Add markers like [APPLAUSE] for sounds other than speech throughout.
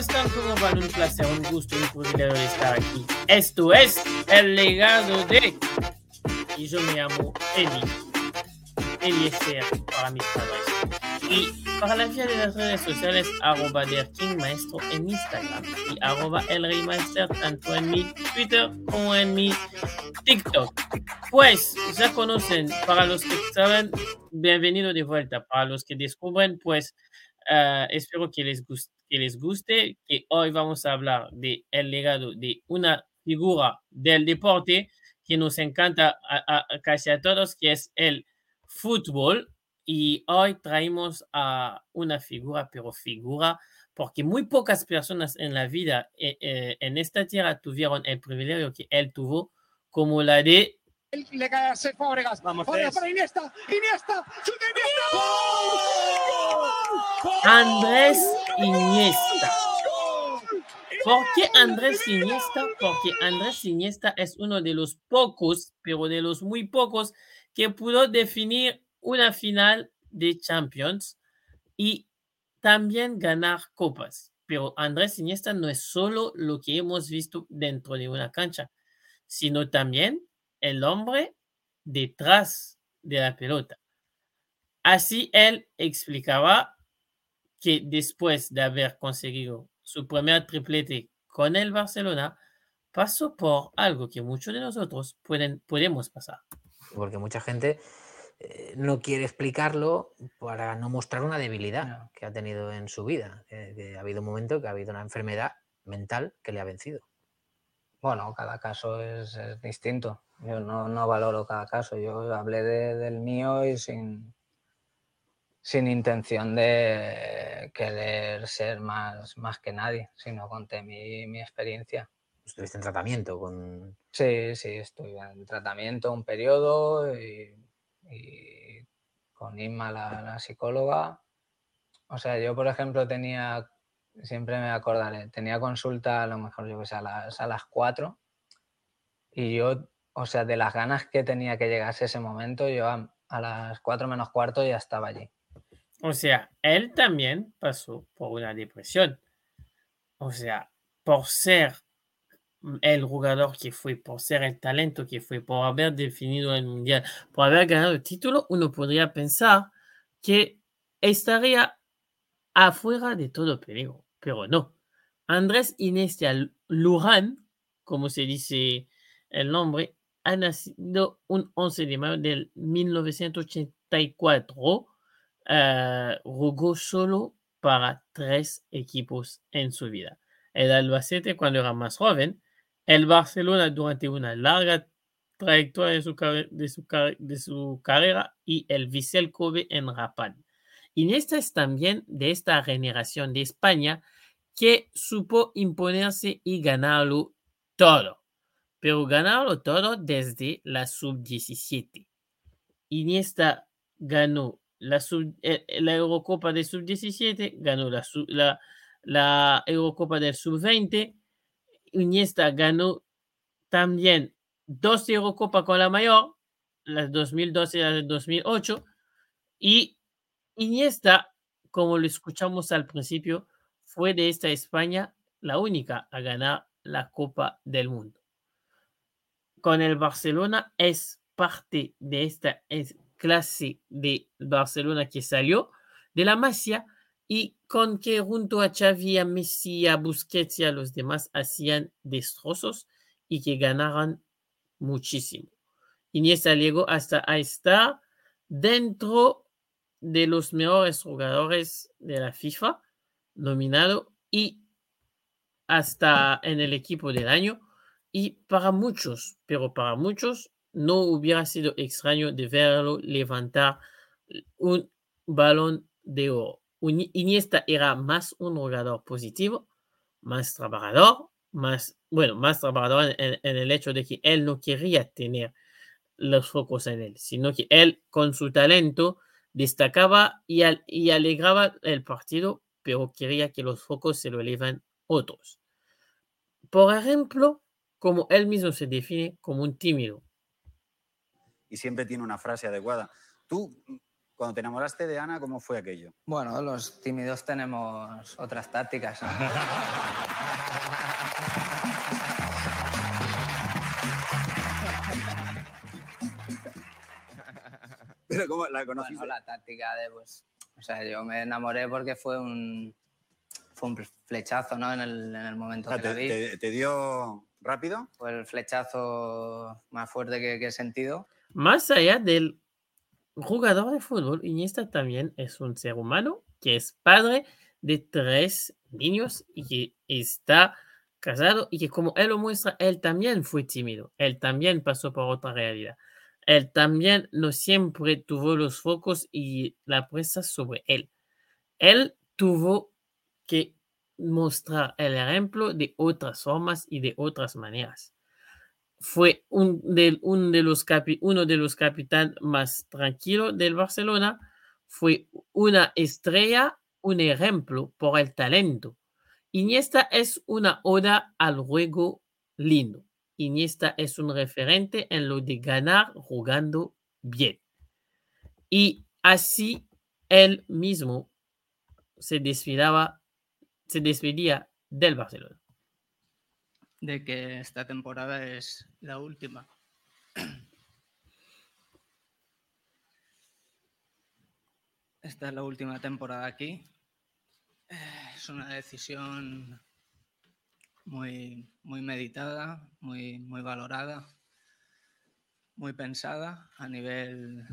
están? ¿Cómo van? Un placer, un gusto, un privilegio de estar aquí. Esto es el legado de... Y yo me llamo Eli. Eliezer para mis padres. Y para la vía de las redes sociales, arroba King Maestro en Instagram y arroba El Rey tanto en mi Twitter como en mi TikTok. Pues ya conocen, para los que saben, bienvenido de vuelta. Para los que descubren, pues uh, espero que les, guste, que les guste, que hoy vamos a hablar del el legado de una figura del deporte que nos encanta a, a, casi a todos, que es el fútbol. Y hoy traemos a una figura, pero figura, porque muy pocas personas en la vida eh, eh, en esta tierra tuvieron el privilegio que él tuvo, como la de le cae a. Vamos, Fábregas para Iniesta. Iniesta. ¡Chute Iniesta! Andrés Iniesta. ¿Por qué Andrés Iniesta? Porque Andrés Iniesta es uno de los pocos, pero de los muy pocos, que pudo definir una final de Champions y también ganar copas. Pero Andrés Iniesta no es solo lo que hemos visto dentro de una cancha, sino también el hombre detrás de la pelota. Así él explicaba que después de haber conseguido su primer triplete con el Barcelona, pasó por algo que muchos de nosotros pueden, podemos pasar. Porque mucha gente eh, no quiere explicarlo para no mostrar una debilidad No. que ha tenido en su vida. eh, que ha habido un momento que ha habido una enfermedad mental que le ha vencido. Bueno, cada caso es, es distinto. Yo no, no valoro cada caso. Yo hablé de- del mío y sin, sin intención de querer ser más, más que nadie, sino conté mi, mi experiencia. Estuviste en tratamiento con... Sí, sí, estuve en tratamiento un periodo y, y con Inma, la, la psicóloga. O sea, yo, por ejemplo, tenía, siempre me acordaré, tenía consulta a lo mejor, yo que sé, a las, a las 4 y yo, o sea, de las ganas que tenía que llegase ese momento, yo a, a las 4 menos cuarto ya estaba allí. O sea, él también pasó por una depresión. O sea, por ser el jugador que fue, por ser el talento que fue, por haber definido el mundial, por haber ganado el título, uno podría pensar que estaría afuera de todo peligro, pero no. Andrés Iniesta Luján, como se dice el nombre, ha nacido un 11 de mayo del 1984. Eh, jugó solo para tres equipos en su vida. El Albacete cuando era más joven, el Barcelona durante una larga trayectoria de su, de su, de su carrera y el Vissel Kobe en Rapid. Iniesta es también de esta generación de España que supo imponerse y ganarlo todo, pero ganarlo todo desde la sub-17. Iniesta ganó la, Eurocopa de sub-17, ganó la, Eurocopa del sub-20, Iniesta ganó también dos Eurocopas con la mayor, la 2012 y la del 2008, y Iniesta, como lo escuchamos al principio, fue de esta España la única a ganar la Copa del Mundo. Con el Barcelona es parte de esta es- clase de Barcelona que salió de la Masia y con que junto a Xavi, a Messi, a Busquets y a los demás hacían destrozos y que ganaran muchísimo. Iniesta llegó hasta a estar dentro de los mejores jugadores de la FIFA, nominado y hasta en el equipo del año. Y para muchos, pero para muchos, no hubiera sido extraño de verlo levantar un balón de oro. Iniesta era más un jugador positivo, más trabajador, más, bueno, más trabajador en, el hecho de que él no quería tener los focos en él, sino que él con su talento destacaba y, y alegraba el partido, pero quería que los focos se lo elevan otros. Por ejemplo, como él mismo se define como un tímido. Y siempre tiene una frase adecuada. Tú, cuando te enamoraste de Ana, ¿cómo fue aquello? Bueno, los tímidos tenemos otras tácticas. [LAUGHS] Pero ¿cómo la Bueno, conociste? la táctica de, pues, o sea, yo me enamoré porque fue un, fue un flechazo, ¿no? En el, en el momento O sea, que la te, vi. te- te dio rápido? Fue el flechazo más fuerte que, que he sentido. Más allá del jugador de fútbol, Iniesta también es un ser humano que es padre de tres niños y que está casado y que como él lo muestra, él también fue tímido, él también pasó por otra realidad. Él también no siempre tuvo los focos y la presa sobre él. Él tuvo que mostrar el ejemplo de otras formas y de otras maneras fue un de, un de los capi- uno de los capitanes más tranquilos del Barcelona, fue una estrella, un ejemplo por el talento. Iniesta es una oda al juego lindo. Iniesta es un referente en lo de ganar jugando bien. Y así él mismo se se despedía del Barcelona. De que esta temporada es la última. [CLEARS THROAT] Esta es la última temporada aquí. Eh, Es una decisión muy, muy meditada, muy, muy valorada, muy pensada a nivel,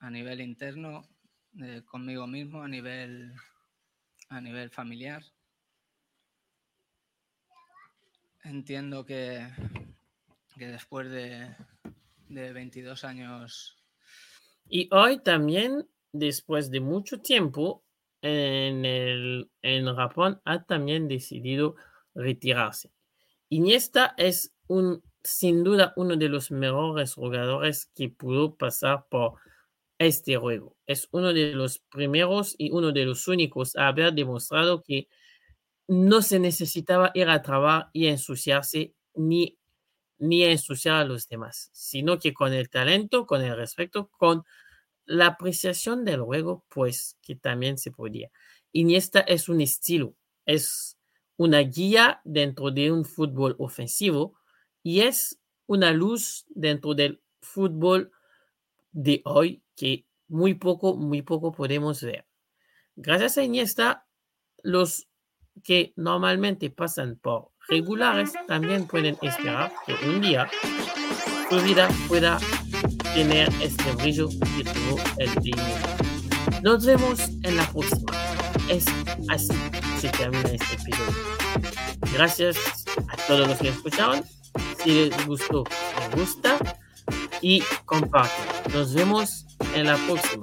a nivel interno, eh, conmigo mismo, a nivel, a nivel familiar. Entiendo que, que después de, de 22 años Y hoy también, después de mucho tiempo, en, el, en Japón ha también decidido retirarse. Iniesta es un, sin duda uno de los mejores jugadores que pudo pasar por este juego. Es uno de los primeros y uno de los únicos a haber demostrado que no se necesitaba ir a trabajar y ensuciarse ni, ni ensuciar a los demás, sino que con el talento, con el respeto, con la apreciación del juego, pues que también se podía. Iniesta es un estilo, es una guía dentro de un fútbol ofensivo y es una luz dentro del fútbol de hoy que muy poco, muy poco podemos ver. Gracias a Iniesta, los que normalmente pasan por regulares también pueden esperar que un día su vida pueda tener este brillo que tuvo el Iniesta. Nos vemos en la próxima. Es así que se termina este episodio. Gracias a todos los que escucharon. Si les gustó, les gusta y comparten. Nos vemos en la próxima.